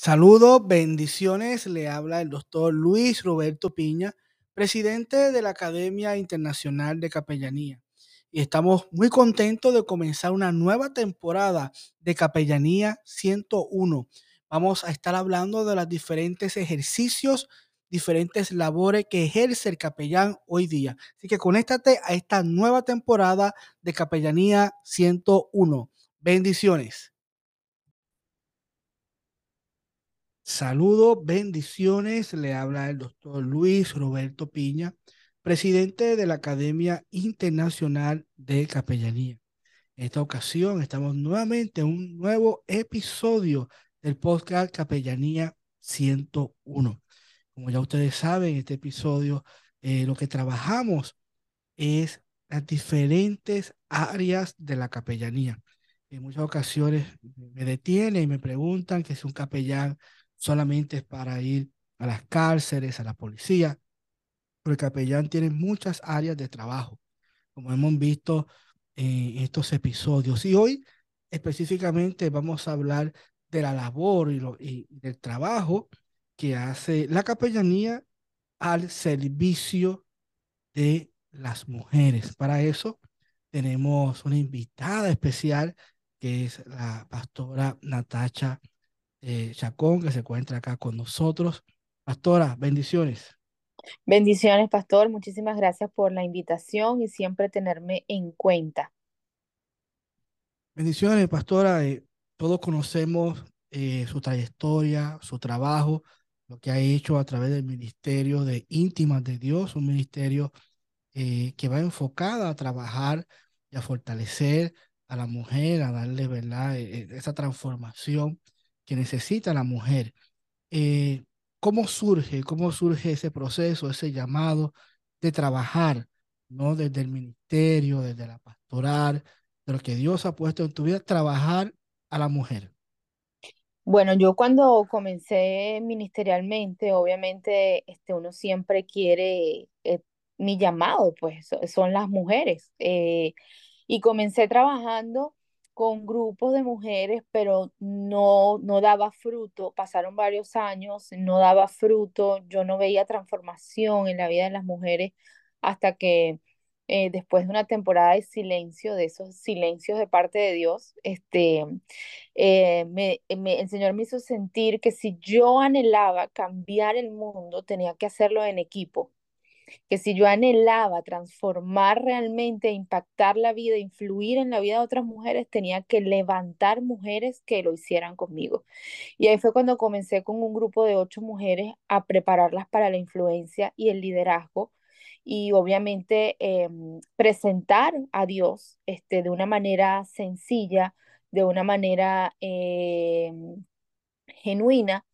Saludos, bendiciones. Le habla el doctor Luis Roberto Piña, presidente de la Academia Internacional de Capellanía. Y estamos muy contentos de comenzar una nueva temporada de Capellanía 101. Vamos a estar hablando de los diferentes ejercicios, diferentes labores que ejerce el capellán hoy día. Así que conéctate a esta nueva temporada de Capellanía 101. Bendiciones. Saludos, bendiciones. Le habla el doctor Luis Roberto Piña, presidente de la Academia Internacional de Capellanía. En esta ocasión estamos nuevamente en un nuevo episodio del podcast Capellanía 101. Como ya ustedes saben, en este episodio eh, lo que trabajamos es las diferentes áreas de la capellanía. En muchas ocasiones me detienen y me preguntan que si un capellán solamente es para ir a las cárceles, a la policía, pero el capellán tiene muchas áreas de trabajo, como hemos visto en estos episodios. Y hoy específicamente vamos a hablar de la labor y, del trabajo que hace la capellanía al servicio de las mujeres. Para eso tenemos una invitada especial que es la pastora Natacha eh, Chacón, que se encuentra acá con nosotros. Pastora, bendiciones. Bendiciones, pastor. Muchísimas gracias por la invitación y siempre tenerme en cuenta. Bendiciones, pastora. Eh, todos conocemos eh, su trayectoria, su trabajo, lo que ha hecho a través del ministerio de íntimas de Dios, un ministerio que va enfocado a trabajar y a fortalecer a la mujer, a darle, ¿verdad?, esa transformación que necesita la mujer. Eh, ¿Cómo surge, cómo surge ese proceso, ese llamado de trabajar, ¿no? Desde el ministerio, desde la pastoral, de lo que Dios ha puesto en tu vida, trabajar a la mujer. Bueno, yo cuando comencé ministerialmente, obviamente este, uno siempre quiere, eh, mi llamado, pues son las mujeres. Eh, y comencé trabajando con grupos de mujeres, pero no, no daba fruto. Pasaron varios años, no daba fruto, yo no veía transformación en la vida de las mujeres hasta que eh, después de una temporada de silencio, de esos silencios de parte de Dios, este, eh, me, me, el Señor me hizo sentir que si yo anhelaba cambiar el mundo, tenía que hacerlo en equipo que si yo anhelaba transformar realmente, impactar la vida, influir en la vida de otras mujeres, tenía que levantar mujeres que lo hicieran conmigo. Y ahí fue cuando comencé con un grupo de ocho mujeres a prepararlas para la influencia y el liderazgo y obviamente em, presentar a Dios este, de una manera sencilla, de una manera em, genuina.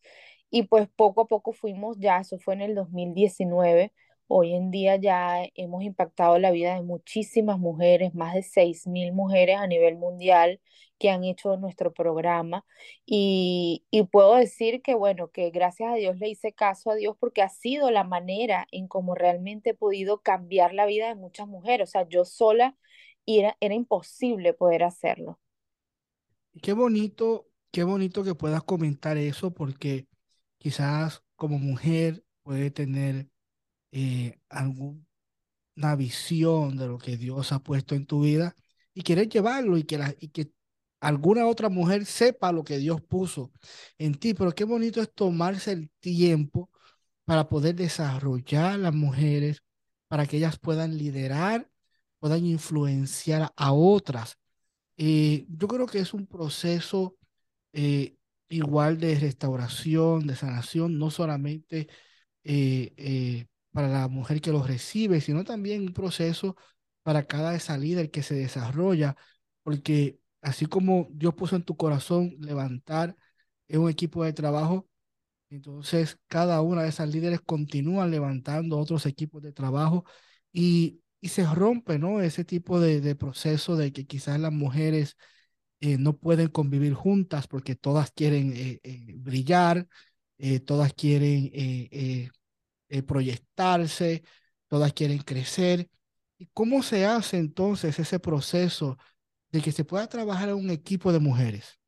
Y pues poco a poco fuimos, ya eso fue en el 2019, Hoy en día ya hemos impactado la vida de muchísimas mujeres, más de 6.000 mujeres a nivel mundial que han hecho nuestro programa y, y, puedo decir que bueno, que gracias a Dios le hice caso a Dios porque ha sido la manera en cómo realmente he podido cambiar la vida de muchas mujeres. O sea, yo sola era, era imposible poder hacerlo. Qué bonito, qué bonito que puedas comentar eso porque quizás como mujer puede tener eh, alguna visión de lo que Dios ha puesto en tu vida y quieres llevarlo y que, la, y que alguna otra mujer sepa lo que Dios puso en ti. Pero qué bonito es tomarse el tiempo para poder desarrollar las mujeres, para que ellas puedan liderar, puedan influenciar a otras. Eh, yo creo que es un proceso eh, igual de restauración, de sanación, no solamente eh, para la mujer que los recibe, sino también un proceso para cada esa líder que se desarrolla, porque así como Dios puso en tu corazón levantar un equipo de trabajo, entonces cada una de esas líderes continúan levantando otros equipos de trabajo y, y se rompe ¿no? ese tipo de, de, proceso de que quizás las mujeres eh, no pueden convivir juntas porque todas quieren eh, eh, brillar, todas quieren eh, proyectarse, todas quieren crecer. ¿Y cómo se hace entonces ese proceso de que se pueda trabajar en un equipo de mujeres?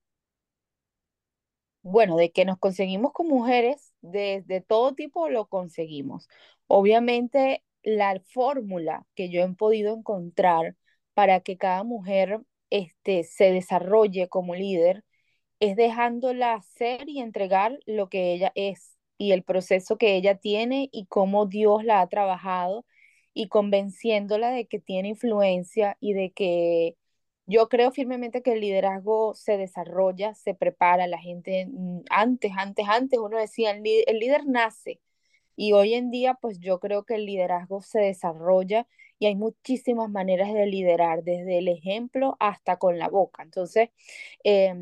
Bueno, de que nos conseguimos con mujeres de, de todo tipo, lo conseguimos. Obviamente, la fórmula que yo he podido encontrar para que cada mujer este, se desarrolle como líder es dejándola ser y entregar lo que ella es y el proceso que ella tiene y cómo Dios la ha trabajado y convenciéndola de que tiene influencia y de que yo creo firmemente que el liderazgo se desarrolla, se prepara, la gente mm, antes, antes, antes uno decía, el, el líder nace y hoy en día pues yo creo que el liderazgo se desarrolla y hay muchísimas maneras de liderar, desde el ejemplo hasta con la boca. Entonces, eh,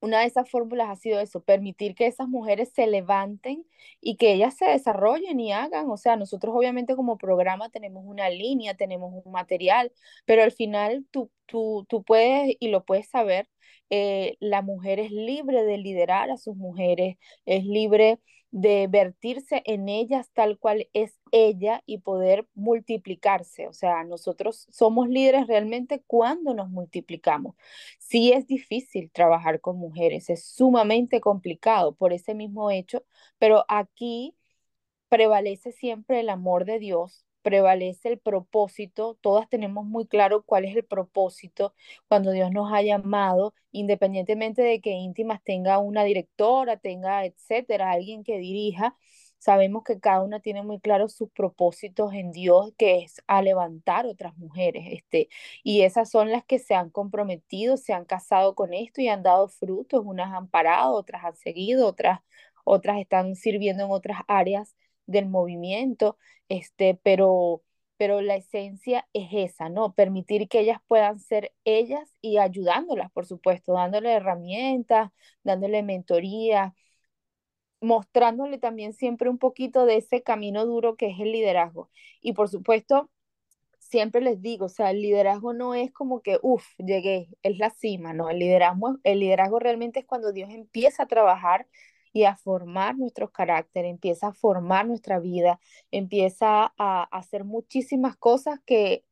una de esas fórmulas ha sido eso, permitir que esas mujeres se levanten y que ellas se desarrollen y hagan. O sea, nosotros obviamente como programa tenemos una línea, tenemos un material, pero al final tú, tú, tú puedes y lo puedes saber, eh, la mujer es libre de liderar a sus mujeres, es libre de vertirse en ellas tal cual es ella y poder multiplicarse. O sea, nosotros somos líderes realmente cuando nos multiplicamos. Sí es difícil trabajar con mujeres, es sumamente complicado por ese mismo hecho, pero aquí prevalece siempre el amor de Dios, prevalece el propósito, todas tenemos muy claro cuál es el propósito cuando Dios nos ha llamado, independientemente de que íntimas tenga una directora, tenga, etcétera, alguien que dirija, sabemos que cada una tiene muy claro sus propósitos en Dios, que es a levantar otras mujeres, este, y esas son las que se han comprometido, se han casado con esto y han dado frutos, unas han parado, otras han seguido, otras otras están sirviendo en otras áreas del movimiento, este, pero, pero la esencia es esa, ¿no? Permitir que ellas puedan ser ellas y ayudándolas, por supuesto, dándole herramientas, dándole mentoría, mostrándole también siempre un poquito de ese camino duro que es el liderazgo. Y por supuesto, siempre les digo, o sea, el liderazgo no es como que, uff, llegué, es la cima, no, el liderazgo, el liderazgo realmente es cuando Dios empieza a trabajar y a formar nuestros caracteres, empieza a formar nuestra vida, empieza a, hacer muchísimas cosas que,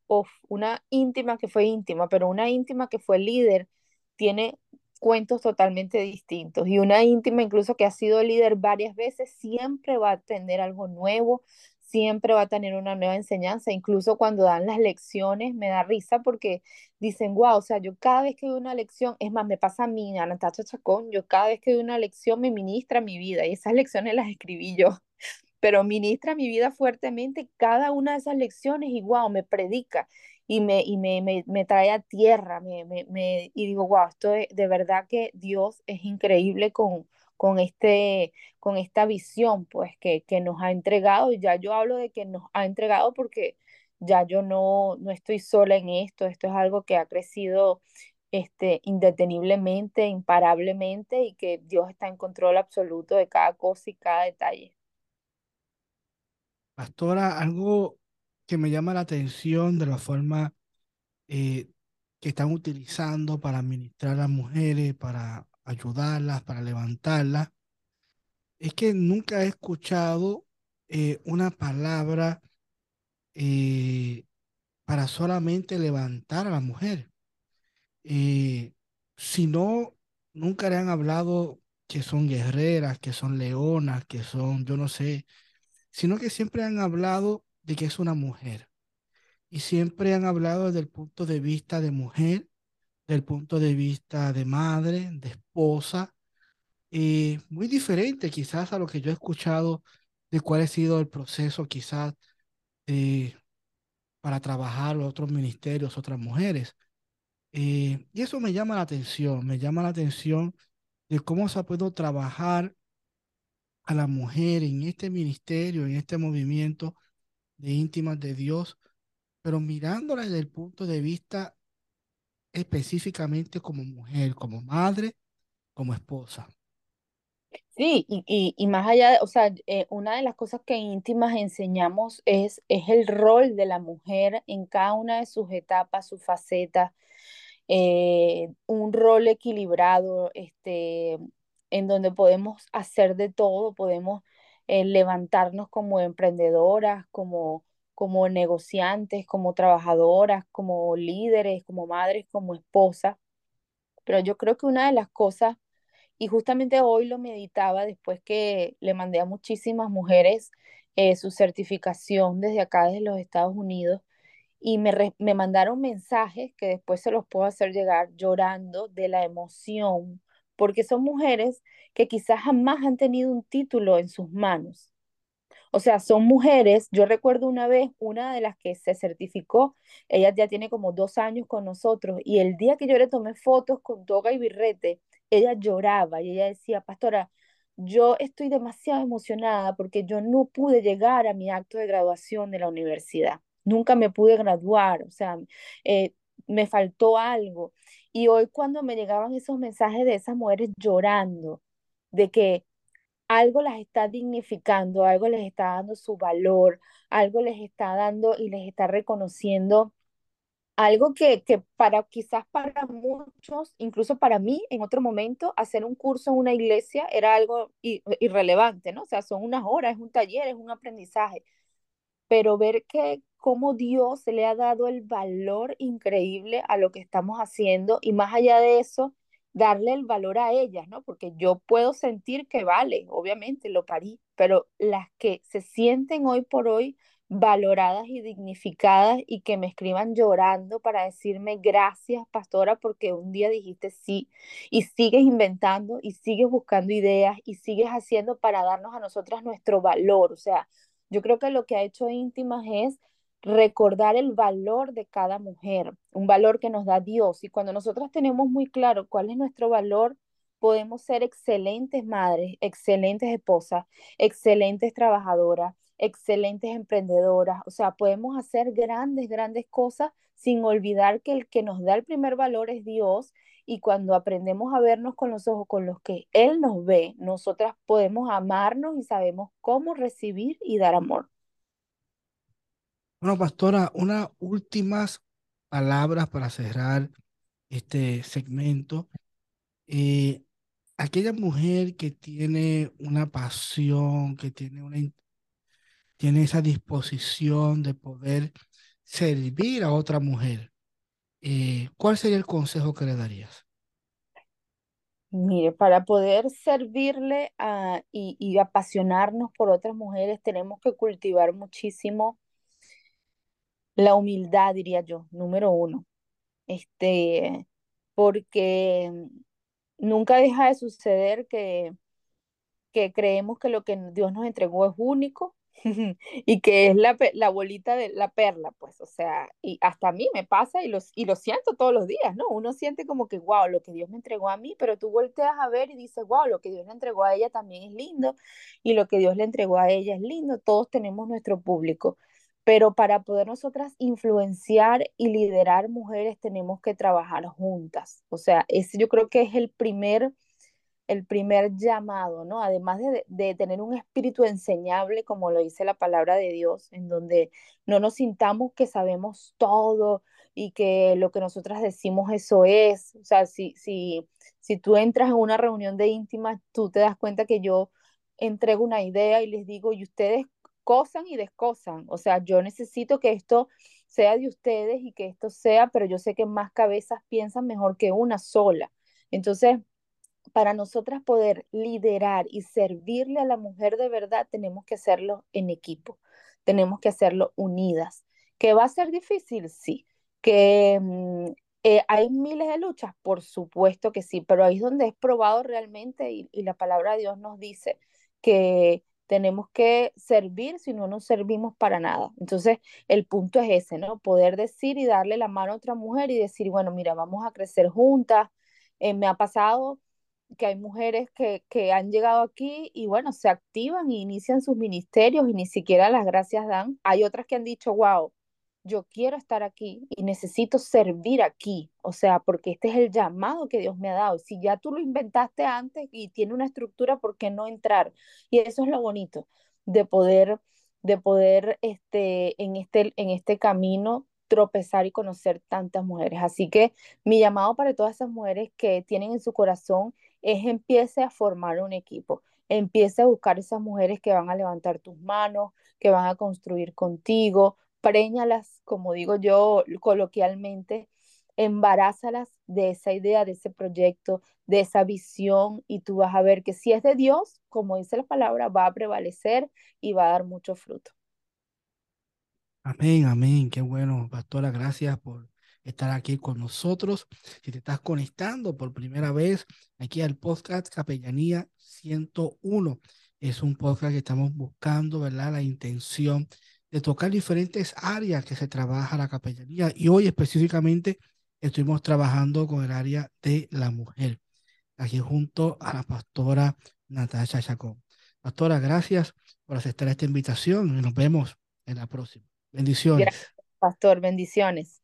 una íntima que fue íntima, pero una íntima que fue líder, tiene cuentos totalmente distintos. Y una íntima incluso que ha sido líder varias veces, siempre va a tener algo nuevo, siempre va a tener una nueva enseñanza, incluso cuando dan las lecciones me da risa porque dicen, wow, o sea, yo cada vez que doy una lección, es más, me pasa a mí, a Natacha Chacón, yo cada vez que doy una lección me ministra mi vida y esas lecciones las escribí yo, pero ministra mi vida fuertemente cada una de esas lecciones y wow, me predica y me, y me, me, me trae a tierra, me, me, y digo, wow, esto es, de verdad que Dios es increíble con, con, este, con esta visión pues que, que nos ha entregado. Y ya yo hablo de que nos ha entregado porque ya yo no, no estoy sola en esto, esto es algo que ha crecido este, indeteniblemente, imparablemente y que Dios está en control absoluto de cada cosa y cada detalle. Pastora, algo que me llama la atención de la forma eh, que están utilizando para administrar a las mujeres, para ayudarlas, para levantarlas, es que nunca he escuchado eh, una palabra eh, para solamente levantar a la mujer. Eh, si no, nunca le han hablado que son guerreras, que son leonas, que son, yo no sé, sino que siempre han hablado de que es una mujer. Y siempre han hablado desde el punto de vista de mujer, del punto de vista de madre, de esposa, y muy diferente quizás a lo que yo he escuchado de cuál ha sido el proceso quizás eh, para trabajar otros ministerios, otras mujeres. Eh, y eso me llama la atención, me llama la atención de cómo se ha podido trabajar a la mujer en este ministerio, en este movimiento de íntimas de Dios, pero mirándola desde el punto de vista específicamente como mujer, como madre, como esposa. Sí, y, y, más allá, o sea, eh, una de las cosas que íntimas enseñamos es, es el rol de la mujer en cada una de sus etapas, sus facetas, eh, un rol equilibrado, este, en donde podemos hacer de todo, podemos eh, levantarnos como emprendedoras, como, como negociantes, como trabajadoras, como líderes, como madres, como esposas. Pero yo creo que una de las cosas Y justamente hoy lo meditaba después que le mandé a muchísimas mujeres eh, su certificación desde acá, desde los Estados Unidos, y me, me mandaron mensajes que después se los puedo hacer llegar llorando de la emoción, porque son mujeres que quizás jamás han tenido un título en sus manos. O sea, son mujeres, yo recuerdo una vez, una de las que se certificó, ella ya tiene como dos años con nosotros, y el día que yo le tomé fotos con toga y birrete, ella lloraba y ella decía, pastora, yo estoy demasiado emocionada porque yo no pude llegar a mi acto de graduación de la universidad nunca me pude graduar, o sea, eh, me faltó algo. Y hoy cuando me llegaban esos mensajes de esas mujeres llorando, de que algo las está dignificando, algo les está dando su valor, algo les está dando y les está reconociendo algo que, que para quizás para muchos, incluso para mí en otro momento, hacer un curso en una iglesia era algo irrelevante, ¿no? O sea, son unas horas, es un taller, es un aprendizaje pero ver que cómo Dios le ha dado el valor increíble a lo que estamos haciendo y más allá de eso, darle el valor a ellas, ¿no? Porque yo puedo sentir que vale, obviamente lo parí, pero las que se sienten hoy por hoy valoradas y dignificadas y que me escriban llorando para decirme gracias, pastora, porque un día dijiste sí y sigues inventando y sigues buscando ideas y sigues haciendo para darnos a nosotras nuestro valor, o sea, yo creo que lo que ha hecho íntimas es recordar el valor de cada mujer, un valor que nos da Dios. Y cuando nosotros tenemos muy claro cuál es nuestro valor, podemos ser excelentes madres, excelentes esposas, excelentes trabajadoras, excelentes emprendedoras. O sea, podemos hacer grandes, grandes cosas sin olvidar que el que nos da el primer valor es Dios y cuando aprendemos a vernos con los ojos con los que Él nos ve, nosotras podemos amarnos y sabemos cómo recibir y dar amor. Bueno, pastora, unas últimas palabras para cerrar este segmento. Eh, aquella mujer que tiene una pasión, que tiene, una, tiene esa disposición de poder servir a otra mujer, eh, ¿cuál sería el consejo que le darías? Mire, para poder servirle y, y apasionarnos por otras mujeres, tenemos que cultivar muchísimo la humildad, diría yo, número uno. Este, porque nunca deja de suceder que, que creemos que lo que Dios nos entregó es único y que es la, la, bolita de la perla, pues, o sea, y hasta a mí me pasa y, los, y lo siento todos los días, ¿no? Uno siente como que, wow, lo que Dios me entregó a mí, pero tú volteas a ver y dices, wow, lo que Dios le entregó a ella también es lindo y lo que Dios le entregó a ella es lindo, todos tenemos nuestro público, pero para poder nosotras influenciar y liderar mujeres tenemos que trabajar juntas, o sea, ese yo creo que es el primer el primer llamado, ¿no? Además de, de, tener un espíritu enseñable, como lo dice la palabra de Dios, en donde no nos sintamos que sabemos todo y que lo que nosotras decimos eso es. O sea, si, si, si tú entras en una reunión de íntimas, tú te das cuenta que yo entrego una idea y les digo, y ustedes cosan y descosan. O sea, yo necesito que esto sea de ustedes y que esto sea, pero yo sé que más cabezas piensan mejor que una sola. Entonces, para nosotras poder liderar y servirle a la mujer de verdad, tenemos que hacerlo en equipo, tenemos que hacerlo unidas. ¿Que va a ser difícil? Sí. ¿Que mm, eh, hay miles de luchas? Por supuesto que sí, pero ahí es donde es probado realmente y, y la palabra de Dios nos dice que tenemos que servir si no nos servimos para nada. Entonces, el punto es ese, ¿no? Poder decir y darle la mano a otra mujer y decir, bueno, mira, vamos a crecer juntas. Eh, me ha pasado que hay mujeres que, que han llegado aquí y bueno, se activan y inician sus ministerios y ni siquiera las gracias dan. Hay otras que han dicho, wow, yo quiero estar aquí y necesito servir aquí, o sea, porque este es el llamado que Dios me ha dado. Si ya tú lo inventaste antes y tiene una estructura, ¿por qué no entrar? Y eso es lo bonito de poder de poder este en este en este camino tropezar y conocer tantas mujeres. Así que mi llamado para todas esas mujeres que tienen en su corazón es empiece a formar un equipo, empiece a buscar esas mujeres que van a levantar tus manos, que van a construir contigo, como digo yo coloquialmente, embarázalas de esa idea, de ese proyecto, de esa visión y tú vas a ver que si es de Dios, como dice la palabra, va a prevalecer y va a dar mucho fruto. Amén, amén. Qué bueno, pastora. Gracias por estar aquí con nosotros. Si te estás conectando por primera vez aquí al podcast Capellanía 101, es un podcast que estamos buscando, ¿verdad? La intención de tocar diferentes áreas que se trabaja la capellanía y hoy específicamente estuvimos trabajando con el área de la mujer, aquí junto a la pastora Natasha Chacón. Pastora, gracias por aceptar esta invitación y nos vemos en la próxima. Bendiciones. Pastor, bendiciones.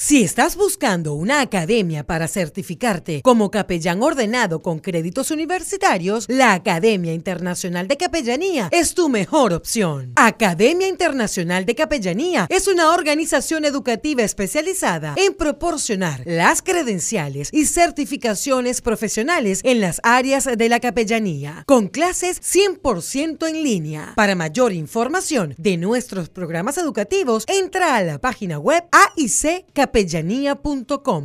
Si estás buscando una academia para certificarte como capellán ordenado con créditos universitarios, la Academia Internacional de Capellanía es tu mejor opción. Academia Internacional de Capellanía es una organización educativa especializada en proporcionar las credenciales y certificaciones profesionales en las áreas de la capellanía, con clases 100% en línea. Para mayor información de nuestros programas educativos, entra a la página web AIC capellanía.com.